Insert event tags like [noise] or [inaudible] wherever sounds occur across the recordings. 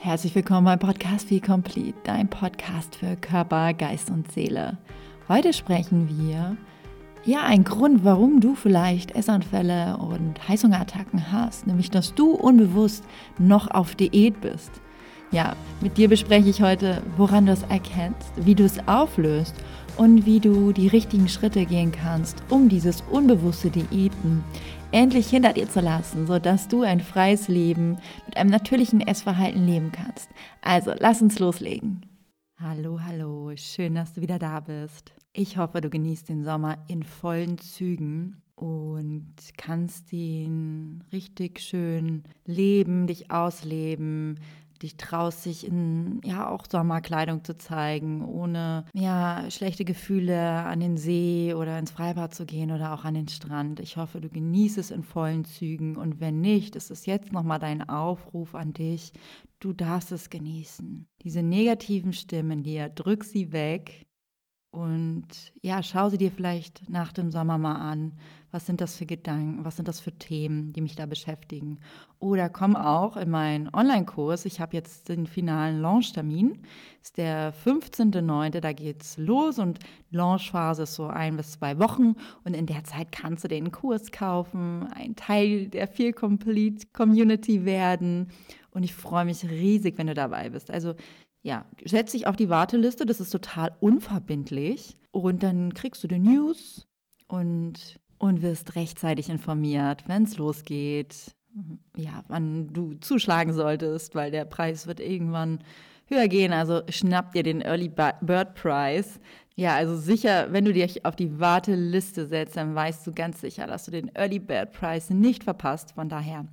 Herzlich willkommen beim Podcast Be Complete, dein Podcast für Körper, Geist und Seele. Heute sprechen wir ja ein Grund, warum du vielleicht Essanfälle und Heißhungerattacken hast, nämlich dass du unbewusst noch auf Diät bist. Ja, mit dir bespreche ich heute, woran du es erkennst, wie du es auflöst und wie du die richtigen Schritte gehen kannst, um dieses unbewusste Diäten endlich hinter dir zu lassen, sodass du ein freies Leben mit einem natürlichen Essverhalten leben kannst. Also, lass uns loslegen. Hallo, hallo, schön, dass du wieder da bist. Ich hoffe, du genießt den Sommer in vollen Zügen und kannst ihn richtig schön leben, dich ausleben, dich traust, dich in ja auch Sommerkleidung zu zeigen, ohne ja schlechte Gefühle an den See oder ins Freibad zu gehen oder auch an den Strand. Ich hoffe, du genießt es in vollen Zügen und wenn nicht, ist es jetzt nochmal dein Aufruf an dich. Du darfst es genießen. Diese negativen Stimmen dir, drück sie weg und ja, schau sie dir vielleicht nach dem Sommer mal an. Was sind das für Gedanken? Was sind das für Themen, die mich da beschäftigen? Oder komm auch in meinen Online-Kurs. Ich habe jetzt den finalen Launch-Termin. Ist der 15.09. Da geht's los und Launchphase ist so ein bis zwei Wochen. Und in der Zeit kannst du den Kurs kaufen, ein Teil der Feel Complete Community werden. Und ich freue mich riesig, wenn du dabei bist. Also ja, setz dich auf die Warteliste, das ist total unverbindlich. Und dann kriegst du die News und, und wirst rechtzeitig informiert, wenn es losgeht. Ja, wann du zuschlagen solltest, weil der Preis wird irgendwann höher gehen. Also schnapp dir den Early Bird Price. Ja, also sicher, wenn du dich auf die Warteliste setzt, dann weißt du ganz sicher, dass du den Early Bird Price nicht verpasst. Von daher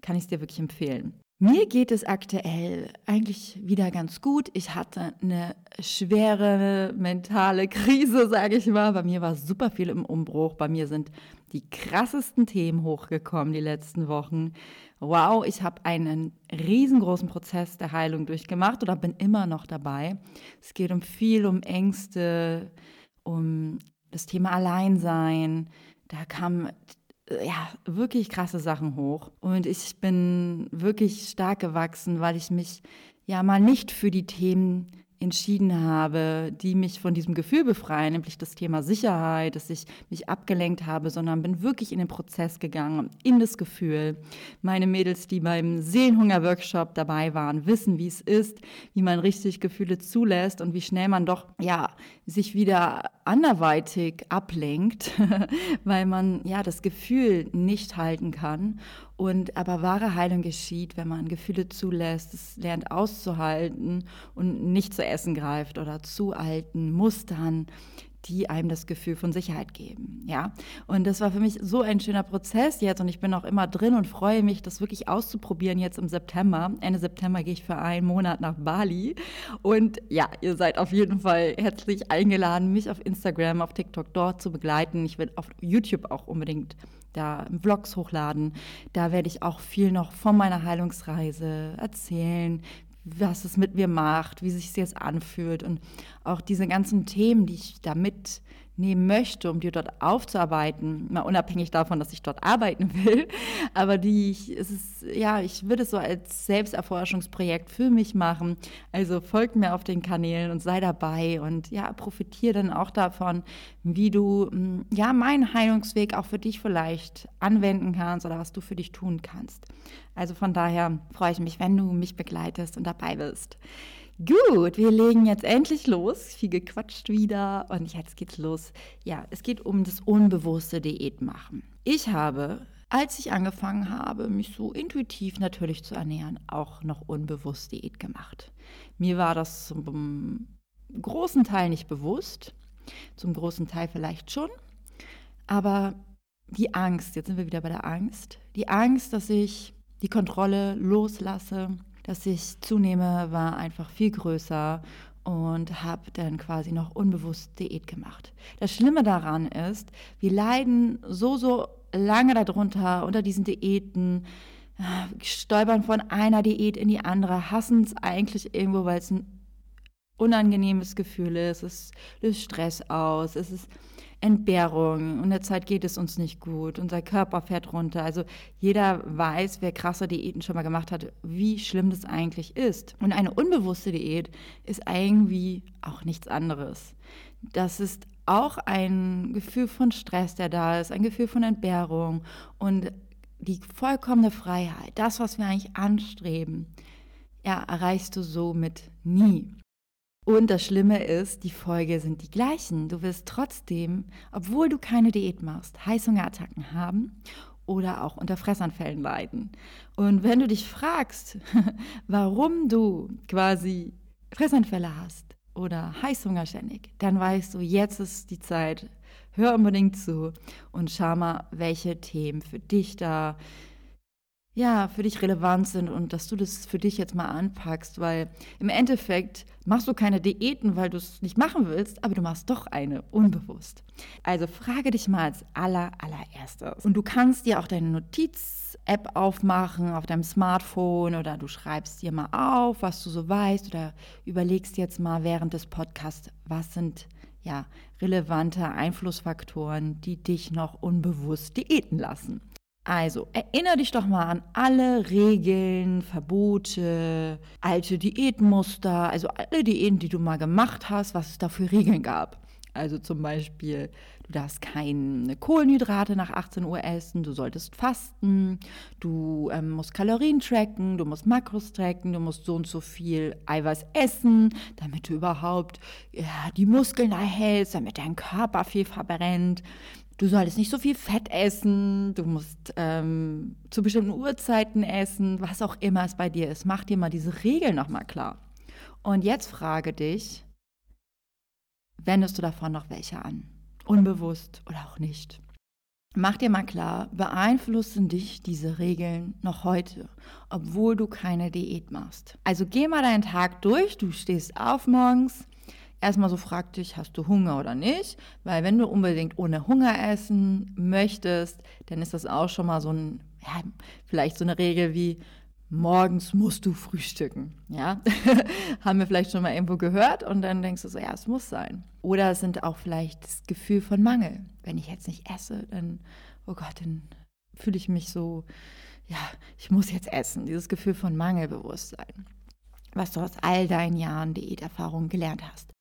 kann ich es dir wirklich empfehlen. Mir geht es aktuell eigentlich wieder ganz gut. Ich hatte eine schwere mentale Krise, sage ich mal. Bei mir war super viel im Umbruch. Bei mir sind die krassesten Themen hochgekommen die letzten Wochen. Wow, ich habe einen riesengroßen Prozess der Heilung durchgemacht oder bin immer noch dabei. Es geht um viel, um Ängste, um das Thema Alleinsein. Da kam ja, wirklich krasse Sachen hoch. Und ich bin wirklich stark gewachsen, weil ich mich ja mal nicht für die Themen entschieden habe, die mich von diesem Gefühl befreien, nämlich das Thema Sicherheit, dass ich mich abgelenkt habe, sondern bin wirklich in den Prozess gegangen, in das Gefühl. Meine Mädels, die beim Seelenhunger-Workshop dabei waren, wissen, wie es ist, wie man richtig Gefühle zulässt und wie schnell man doch, ja, sich wieder anderweitig ablenkt, [laughs] weil man ja das Gefühl nicht halten kann. Und aber wahre Heilung geschieht, wenn man Gefühle zulässt, es lernt auszuhalten und nicht zu essen greift oder zu alten Mustern, die einem das Gefühl von Sicherheit geben. Ja, und das war für mich so ein schöner Prozess jetzt und ich bin auch immer drin und freue mich, das wirklich auszuprobieren jetzt im September. Ende September gehe ich für einen Monat nach Bali und ja, ihr seid auf jeden Fall herzlich eingeladen, mich auf Instagram, auf TikTok dort zu begleiten. Ich werde auf YouTube auch unbedingt da Vlogs hochladen. Da werde ich auch viel noch von meiner Heilungsreise erzählen, was es mit mir macht, wie sich es jetzt anfühlt und auch diese ganzen Themen, die ich da mitnehmen möchte, um die dort aufzuarbeiten, mal unabhängig davon, dass ich dort arbeiten [laughs] will, aber die ich, es ist, ja, ich würde es so als Selbsterforschungsprojekt für mich machen. Also folgt mir auf den Kanälen und sei dabei und ja, profitiere dann auch davon, wie du hm, ja meinen Heilungsweg auch für dich vielleicht anwenden kannst oder was du für dich tun kannst. Also von daher freue ich mich, wenn du mich begleitest und dabei bist. Gut, wir legen jetzt endlich los. Viel gequatscht wieder und jetzt geht's los. Ja, es geht um das unbewusste Diät machen. Ich habe, als ich angefangen habe, mich so intuitiv natürlich zu ernähren, auch noch unbewusst Diät gemacht. Mir war das zum großen Teil nicht bewusst, zum großen Teil vielleicht schon, aber die Angst, jetzt sind wir wieder bei der Angst, die Angst, dass ich die Kontrolle loslasse, dass ich zunehme, war einfach viel größer und habe dann quasi noch unbewusst Diät gemacht. Das Schlimme daran ist, wir leiden so, so lange darunter, unter diesen Diäten, stolpern von einer Diät in die andere, hassen es eigentlich irgendwo, weil es ein unangenehmes Gefühl ist, es löst Stress aus, es ist Entbehrung. Und der Zeit geht es uns nicht gut. Unser Körper fährt runter. Also jeder weiß, wer krasse Diäten schon mal gemacht hat, wie schlimm das eigentlich ist. Und eine unbewusste Diät ist irgendwie auch nichts anderes. Das ist auch ein Gefühl von Stress, der da ist, ein Gefühl von Entbehrung und die vollkommene Freiheit, das, was wir eigentlich anstreben, ja, erreichst du somit nie. Und das Schlimme ist, die Folge sind die gleichen. Du wirst trotzdem, obwohl du keine Diät machst, Heißhungerattacken haben oder auch unter Fressanfällen leiden. Und wenn du dich fragst, [laughs] warum du quasi Fressanfälle hast oder Heißhunger ständig, dann weißt du, jetzt ist die Zeit, hör unbedingt zu und schau mal, welche Themen für dich da ja, für dich relevant sind und dass du das für dich jetzt mal anpackst, weil im Endeffekt machst du keine Diäten, weil du es nicht machen willst, aber du machst doch eine, unbewusst. Also frage dich mal als aller, allererstes. Und du kannst dir auch deine Notiz-App aufmachen auf deinem Smartphone oder du schreibst dir mal auf, was du so weißt oder überlegst jetzt mal während des Podcasts, was sind ja relevante Einflussfaktoren, die dich noch unbewusst diäten lassen. Also, erinnere dich doch mal an alle Regeln, Verbote, alte Diätmuster, also alle Diäten, die du mal gemacht hast, was es da für Regeln gab. Also zum Beispiel, du darfst keine Kohlenhydrate nach 18 Uhr essen, du solltest fasten, du ähm, musst Kalorien tracken, du musst Makros tracken, du musst so und so viel Eiweiß essen, damit du überhaupt ja, die Muskeln erhältst, damit dein Körper viel verbrennt du solltest nicht so viel Fett essen, du musst ähm, zu bestimmten Uhrzeiten essen, was auch immer es bei dir ist. Mach dir mal diese Regeln nochmal klar. Und jetzt frage dich, wendest du davon noch welche an? Unbewusst oder auch nicht? Mach dir mal klar, beeinflussen dich diese Regeln noch heute, obwohl du keine Diät machst. Also geh mal deinen Tag durch, du stehst auf morgens, erstmal so frag dich, hast du Hunger oder nicht? Weil wenn du unbedingt ohne Hunger essen möchtest, dann ist das auch schon mal so ein, ja, vielleicht so eine Regel wie, morgens musst du frühstücken. Ja, [laughs] haben wir vielleicht schon mal irgendwo gehört und dann denkst du so, ja, es muss sein. Oder es sind auch vielleicht das Gefühl von Mangel. Wenn ich jetzt nicht esse, dann, oh Gott, dann fühle ich mich so, ja, ich muss jetzt essen. Dieses Gefühl von Mangelbewusstsein, was du aus all deinen Jahren Diäterfahrung gelernt hast.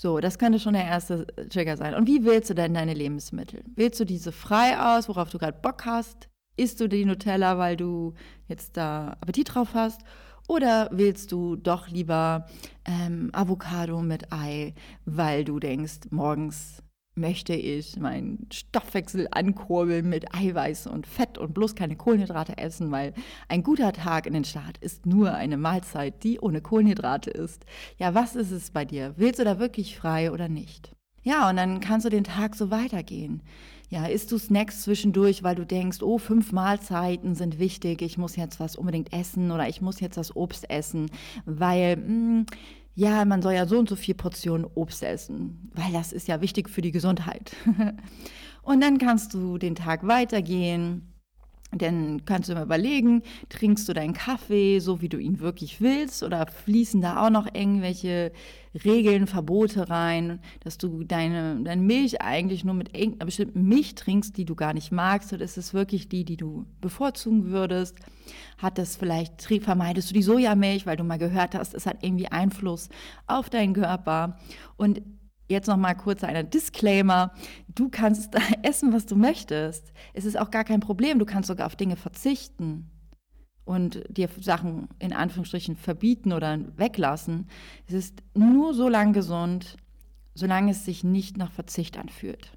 So, das könnte schon der erste Trigger sein. Und wie wählst du denn deine Lebensmittel? Wählst du diese frei aus, worauf du gerade Bock hast? Isst du die Nutella, weil du jetzt da Appetit drauf hast? Oder wählst du doch lieber ähm, Avocado mit Ei, weil du denkst, morgens möchte ich meinen Stoffwechsel ankurbeln mit Eiweiß und Fett und bloß keine Kohlenhydrate essen, weil ein guter Tag in den Start ist nur eine Mahlzeit, die ohne Kohlenhydrate ist. Ja, was ist es bei dir? Willst du da wirklich frei oder nicht? Ja, und dann kannst du den Tag so weitergehen. Ja, isst du Snacks zwischendurch, weil du denkst, oh, fünf Mahlzeiten sind wichtig, ich muss jetzt was unbedingt essen oder ich muss jetzt das Obst essen, weil mh, hm, ja, man soll ja so und so viel Portionen Obst essen, weil das ist ja wichtig für die Gesundheit. [laughs] und dann kannst du den Tag weitergehen dann kannst du mal überlegen, trinkst du deinen Kaffee so, wie du ihn wirklich willst, oder fließen da auch noch irgendwelche Regeln, Verbote rein, dass du deine, deine Milch eigentlich nur mit irgendeiner bestimmten Milch trinkst, die du gar nicht magst, oder ist es wirklich die, die du bevorzugen würdest? Hat das vielleicht, vermeidest du die Sojamilch, weil du mal gehört hast, es hat irgendwie Einfluss auf deinen Körper? Und Jetzt noch mal kurz ein Disclaimer. Du kannst [laughs] essen, was du möchtest. Es ist auch gar kein Problem. Du kannst sogar auf Dinge verzichten und dir Sachen in Anführungsstrichen verbieten oder weglassen. Es ist nur so lang gesund, solange es sich nicht nach Verzicht anfühlt.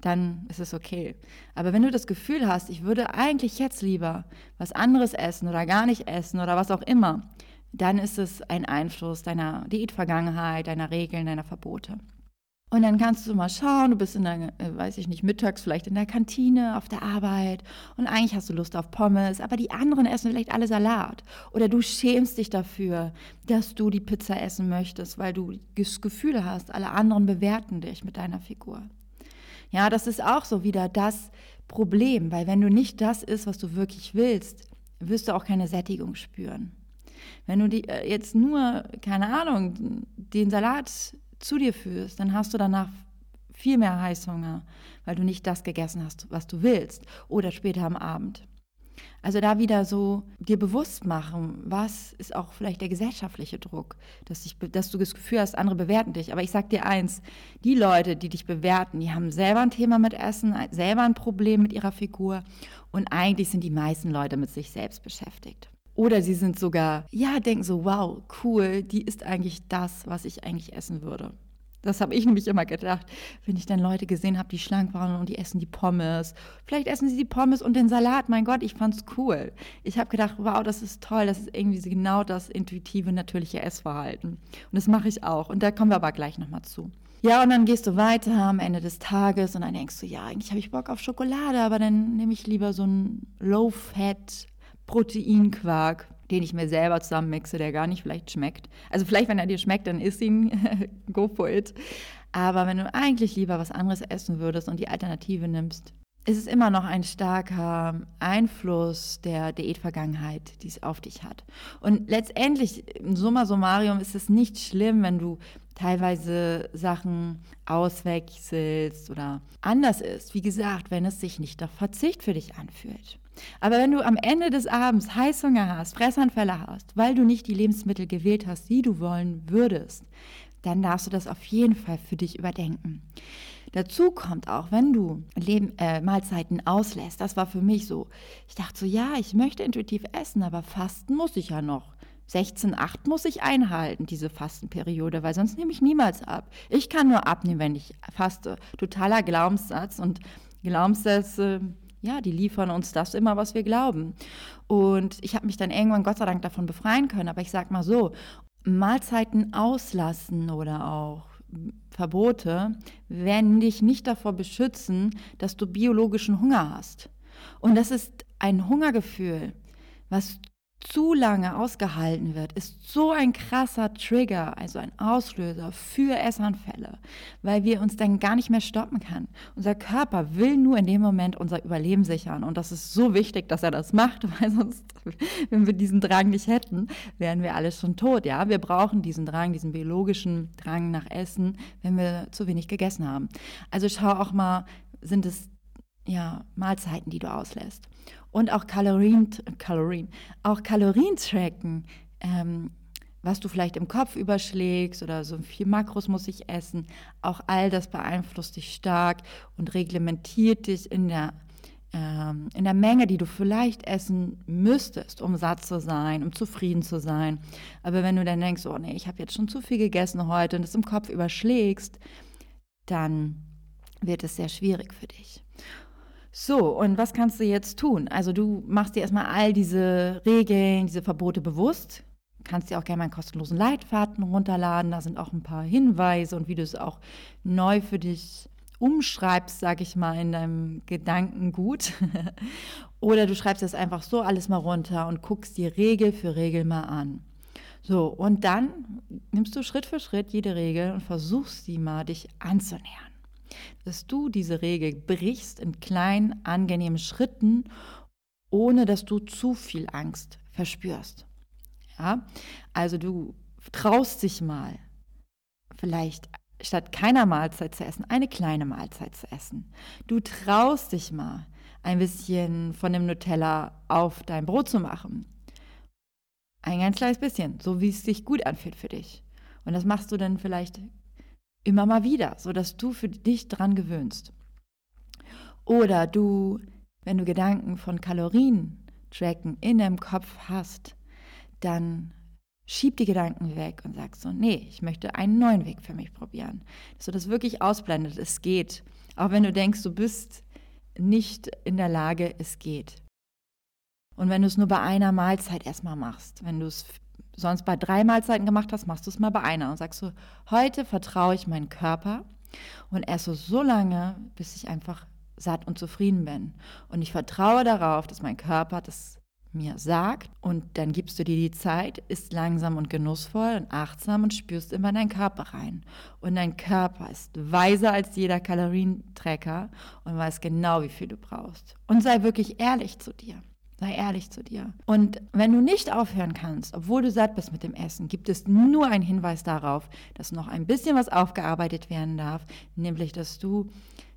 Dann ist es okay. Aber wenn du das Gefühl hast, ich würde eigentlich jetzt lieber was anderes essen oder gar nicht essen oder was auch immer, dann ist es ein Einfluss deiner Diätvergangenheit, deiner Regeln, deiner Verbote. Und dann kannst du mal schauen, du bist in der, äh, weiß ich nicht, mittags vielleicht in der Kantine, auf der Arbeit und eigentlich hast du Lust auf Pommes, aber die anderen essen vielleicht alle Salat. Oder du schämst dich dafür, dass du die Pizza essen möchtest, weil du das Gefühl hast, alle anderen bewerten dich mit deiner Figur. Ja, das ist auch so wieder das Problem, weil wenn du nicht das isst, was du wirklich willst, wirst du auch keine Sättigung spüren. Wenn du die, äh, jetzt nur, keine Ahnung, den Salat zu dir führst, dann hast du danach viel mehr Heißhunger, weil du nicht das gegessen hast, was du willst. Oder später am Abend. Also da wieder so dir bewusst machen, was ist auch vielleicht der gesellschaftliche Druck, dass, ich, dass du das Gefühl hast, andere bewerten dich. Aber ich sag dir eins, die Leute, die dich bewerten, die haben selber ein Thema mit Essen, selber ein Problem mit ihrer Figur und eigentlich sind die meisten Leute mit sich selbst beschäftigt. Oder sie sind sogar, ja, denken so, wow, cool, die ist eigentlich das, was ich eigentlich essen würde. Das habe ich nämlich immer gedacht, wenn ich dann Leute gesehen habe, die schlank waren und die essen die Pommes. Vielleicht essen sie die Pommes und den Salat. Mein Gott, ich fand's cool. Ich habe gedacht, wow, das ist toll. Das ist irgendwie genau das intuitive, natürliche Essverhalten. Und das mache ich auch. Und da kommen wir aber gleich nochmal zu. Ja, und dann gehst du weiter am Ende des Tages und dann denkst du, ja, eigentlich habe ich Bock auf Schokolade, aber dann nehme ich lieber so einen Low-Fat Proteinquark den ich mir selber zusammenmixe, der gar nicht vielleicht schmeckt. Also vielleicht, wenn er dir schmeckt, dann isst ihn, [laughs] go for it. Aber wenn du eigentlich lieber was anderes essen würdest und die Alternative nimmst, ist es immer noch ein starker Einfluss der Diätvergangenheit, die es auf dich hat. Und letztendlich, im Summa summarum, ist es nicht schlimm, wenn du teilweise Sachen auswechselst oder anders ist. Wie gesagt, wenn es sich nicht nach Verzicht für dich anfühlt. Aber wenn du am Ende des Abends Heißhunger hast, Fressanfälle hast, weil du nicht die Lebensmittel gewählt hast, die du wollen würdest, dann darfst du das auf jeden Fall für dich überdenken. Dazu kommt auch, wenn du Leben, äh, Mahlzeiten auslässt, das war für mich so. Ich dachte so, ja, ich möchte intuitiv essen, aber fasten muss ich ja noch. 16,8 muss ich einhalten, diese Fastenperiode, weil sonst nehme ich niemals ab. Ich kann nur abnehmen, wenn ich faste. Totaler Glaubenssatz und Glaubenssätze ja, die liefern uns das immer, was wir glauben. Und ich habe mich dann irgendwann Gott sei Dank davon befreien können. Aber ich sage mal so, Mahlzeiten auslassen oder auch Verbote werden dich nicht davor beschützen, dass du biologischen Hunger hast. Und das ist ein Hungergefühl, was zu lange ausgehalten wird, ist so ein krasser Trigger, also ein Auslöser für Essanfälle, weil wir uns dann gar nicht mehr stoppen können. Unser Körper will nur in dem Moment unser Überleben sichern und das ist so wichtig, dass er das macht, [laughs] weil sonst, wenn wir diesen Drang nicht hätten, wären wir alle schon tot. Ja, wir brauchen diesen Drang, diesen biologischen Drang nach Essen, wenn wir zu wenig gegessen haben. Also schau auch mal, sind es ja, Mahlzeiten, die du auslässt. Und auch Kalorien, Kalorien, auch Kalorien tracken, ähm, was du vielleicht im Kopf überschlägst oder so viel Makros muss ich essen. Auch all das beeinflusst dich stark und reglementiert dich in der ähm, in der Menge, die du vielleicht essen müsstest, um satt zu sein, um zufrieden zu sein. Aber wenn du dann denkst, oh nee, ich habe jetzt schon zu viel gegessen heute und es im Kopf überschlägst, dann wird es sehr schwierig für dich. So, und was kannst du jetzt tun? Also du machst dir erstmal all diese Regeln, diese Verbote bewusst. Kannst dir auch gerne meinen kostenlosen Leitfaden runterladen. Da sind auch ein paar Hinweise und wie du es auch neu für dich umschreibst, sag ich mal, in deinem Gedankengut. [laughs] Oder du schreibst das einfach so alles mal runter und guckst dir Regel für Regel mal an. So, und dann nimmst du Schritt für Schritt jede Regel und versuchst sie mal dich anzunähern dass du diese Regel brichst in kleinen, angenehmen Schritten, ohne dass du zu viel Angst verspürst. Ja, also du traust dich mal, vielleicht statt keiner Mahlzeit zu essen, eine kleine Mahlzeit zu essen. Du traust dich mal, ein bisschen von dem Nutella auf dein Brot zu machen. Ein ganz kleines bisschen, so wie es sich gut anfühlt für dich. Und das machst du dann vielleicht Immer mal wieder, sodass du für dich dran gewöhnst. Oder du, wenn du Gedanken von Kalorien tracken in deinem Kopf hast, dann schieb die Gedanken weg und sagst so, nee, ich möchte einen neuen Weg für mich probieren. Dass du das wirklich ausblendet, es geht. Auch wenn du denkst, du bist nicht in der Lage, es geht. Und wenn du es nur bei einer Mahlzeit erstmal machst, wenn du es sonst bei drei Mahlzeiten gemacht hast, machst du es mal bei einer und sagst so, heute vertraue ich meinen Körper und esse so lange, bis ich einfach satt und zufrieden bin. Und ich vertraue darauf, dass mein Körper das mir sagt und dann gibst du dir die Zeit, ist langsam und genussvoll und achtsam und spürst immer in deinen Körper rein. Und dein Körper ist weiser als jeder Kalorientrecker und weiß genau, wie viel du brauchst. Und sei wirklich ehrlich zu dir. Sei ehrlich zu dir. Und wenn du nicht aufhören kannst, obwohl du satt bist mit dem Essen, gibt es nur einen Hinweis darauf, dass noch ein bisschen was aufgearbeitet werden darf, nämlich dass du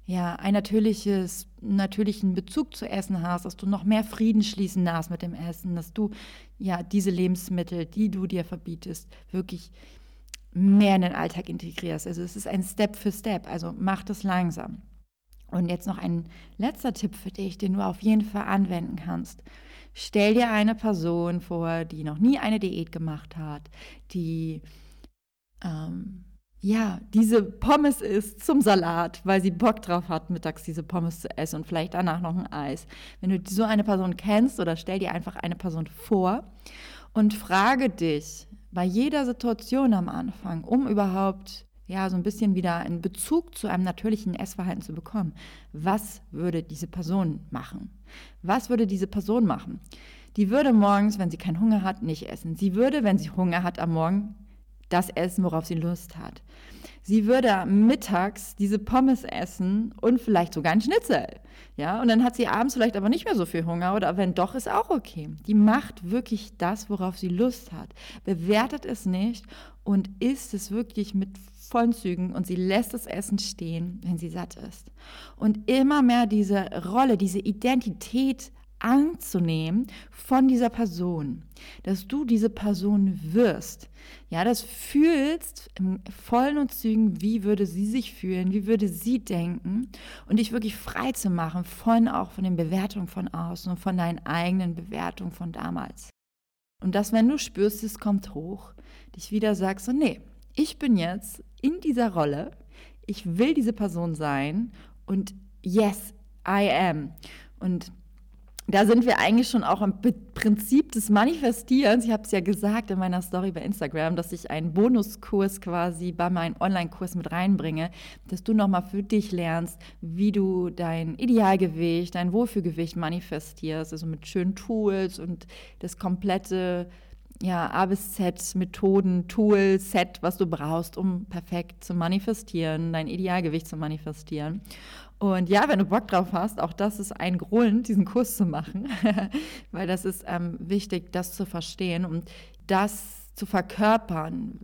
ja ein natürliches, natürlichen Bezug zu Essen hast, dass du noch mehr Frieden schließen darfst mit dem Essen, dass du ja diese Lebensmittel, die du dir verbietest, wirklich mehr in den Alltag integrierst. Also es ist ein Step für Step, also mach das langsam. Und jetzt noch ein letzter Tipp für dich, den du auf jeden Fall anwenden kannst. Stell dir eine Person vor, die noch nie eine Diät gemacht hat, die ähm, ja diese Pommes isst zum Salat, weil sie Bock drauf hat, mittags diese Pommes zu essen und vielleicht danach noch ein Eis. Wenn du so eine Person kennst oder stell dir einfach eine Person vor und frage dich bei jeder Situation am Anfang, um überhaupt ja, so ein bisschen wieder einen Bezug zu einem natürlichen Essverhalten zu bekommen. Was würde diese Person machen? Was würde diese Person machen? Die würde morgens, wenn sie keinen Hunger hat, nicht essen. Sie würde, wenn sie Hunger hat am Morgen, das essen, worauf sie Lust hat. Sie würde mittags diese Pommes essen und vielleicht sogar ein Schnitzel. Ja, und dann hat sie abends vielleicht aber nicht mehr so viel Hunger oder wenn doch, ist auch okay. Die macht wirklich das, worauf sie Lust hat. Bewertet es nicht und isst es wirklich mit vollen Zügen und sie lässt das Essen stehen, wenn sie satt ist. Und immer mehr diese Rolle, diese Identität anzunehmen von dieser Person, dass du diese Person wirst. Ja, das fühlst im vollen und Zügen, wie würde sie sich fühlen, wie würde sie denken und dich wirklich frei zu machen von auch von den Bewertungen von außen und von deinen eigenen Bewertungen von damals. Und dass, wenn du spürst, es kommt hoch, dich wieder sagst, so, nee, ich bin jetzt in dieser Rolle, ich will diese Person sein und yes, I am. Und da sind wir eigentlich schon auch im Prinzip des Manifestierens. Ich habe es ja gesagt in meiner Story bei Instagram, dass ich einen Bonuskurs quasi bei meinem Online-Kurs mit reinbringe, dass du nochmal für dich lernst, wie du dein Idealgewicht, dein Wohlfühlgewicht manifestierst, also mit schönen Tools und das komplette ja, A bis Z Methoden, Tool, Set, was du brauchst, um perfekt zu manifestieren, dein Idealgewicht zu manifestieren. Und ja, wenn du Bock drauf hast, auch das ist ein Grund, diesen Kurs zu machen, [laughs] weil das ist ähm, wichtig, das zu verstehen und das zu verkörpern,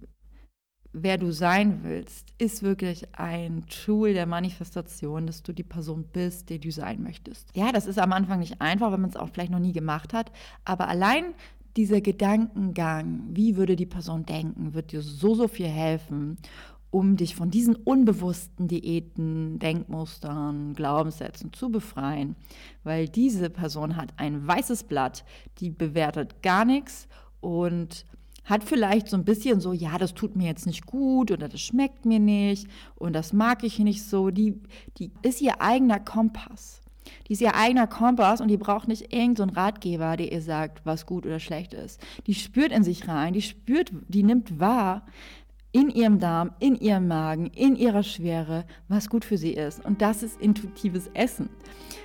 wer du sein willst, ist wirklich ein Tool der Manifestation, dass du die Person bist, die du sein möchtest. Ja, das ist am Anfang nicht einfach, wenn man es auch vielleicht noch nie gemacht hat, aber allein dieser Gedankengang, wie würde die Person denken, wird dir so, so viel helfen, um dich von diesen unbewussten Diäten, Denkmustern, Glaubenssätzen zu befreien. Weil diese Person hat ein weißes Blatt, die bewertet gar nichts und hat vielleicht so ein bisschen so, ja, das tut mir jetzt nicht gut oder das schmeckt mir nicht und das mag ich nicht so. Die, die ist ihr eigener Kompass. Die ist ihr eigener Kompass und die braucht nicht irgendeinen so Ratgeber, der ihr sagt, was gut oder schlecht ist. Die spürt in sich rein, die spürt, die nimmt wahr in ihrem Darm, in ihrem Magen, in ihrer Schwere, was gut für sie ist. Und das ist intuitives Essen.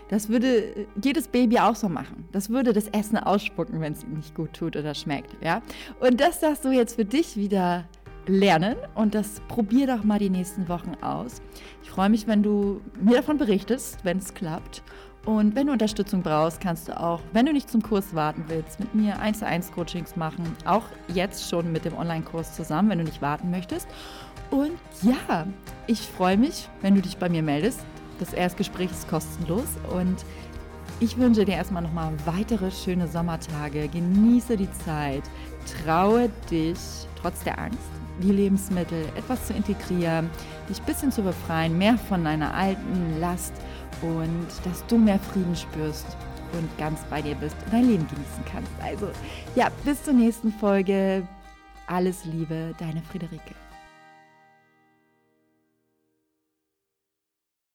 Das würde jedes Baby auch so machen. Das würde das Essen ausspucken, wenn es ihm nicht gut tut oder schmeckt. Ja? Und das darfst du jetzt für dich wieder lernen und das probier doch mal die nächsten Wochen aus. Ich freue mich, wenn du mir davon berichtest, wenn es klappt. Und wenn du Unterstützung brauchst, kannst du auch, wenn du nicht zum Kurs warten willst, mit mir 1 zu 1 Coachings machen. Auch jetzt schon mit dem Online-Kurs zusammen, wenn du nicht warten möchtest. Und ja, ich freue mich, wenn du dich bei mir meldest. Das Erstgespräch ist kostenlos und ich wünsche dir erstmal nochmal weitere schöne Sommertage. Genieße die Zeit. Traue dich trotz der Angst die Lebensmittel etwas zu integrieren, dich ein bisschen zu befreien, mehr von deiner alten Last und dass du mehr Frieden spürst und ganz bei dir bist und dein Leben genießen kannst. Also ja, bis zur nächsten Folge. Alles Liebe, deine Friederike.